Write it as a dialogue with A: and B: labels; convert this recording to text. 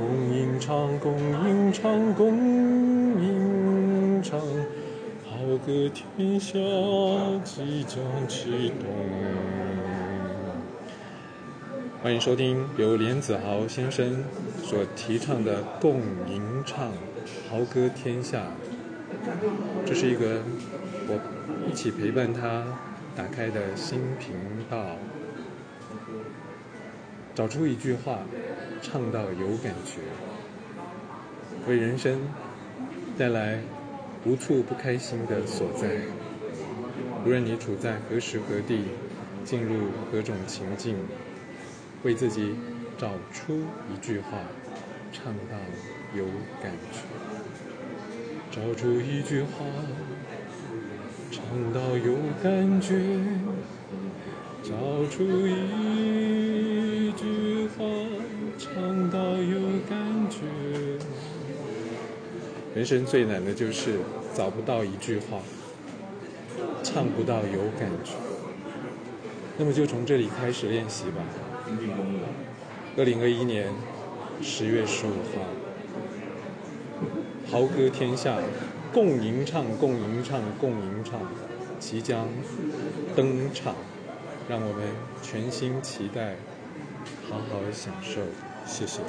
A: 共吟唱，共吟唱，共吟唱，好歌天下即将启动。欢迎收听由莲子豪先生所提倡的共吟唱，豪歌天下。这是一个我一起陪伴他打开的新频道。找出一句话，唱到有感觉，为人生带来无处不开心的所在。无论你处在何时何地，进入何种情境，为自己找出一句话，唱到有感觉。找出一句话，唱到有感觉。找出一人生最难的就是找不到一句话，唱不到有感觉。那么就从这里开始练习吧。二零二一年十月十五号，豪歌天下，共吟唱，共吟唱，共吟唱，即将登场。让我们全心期待，好好享受。谢谢。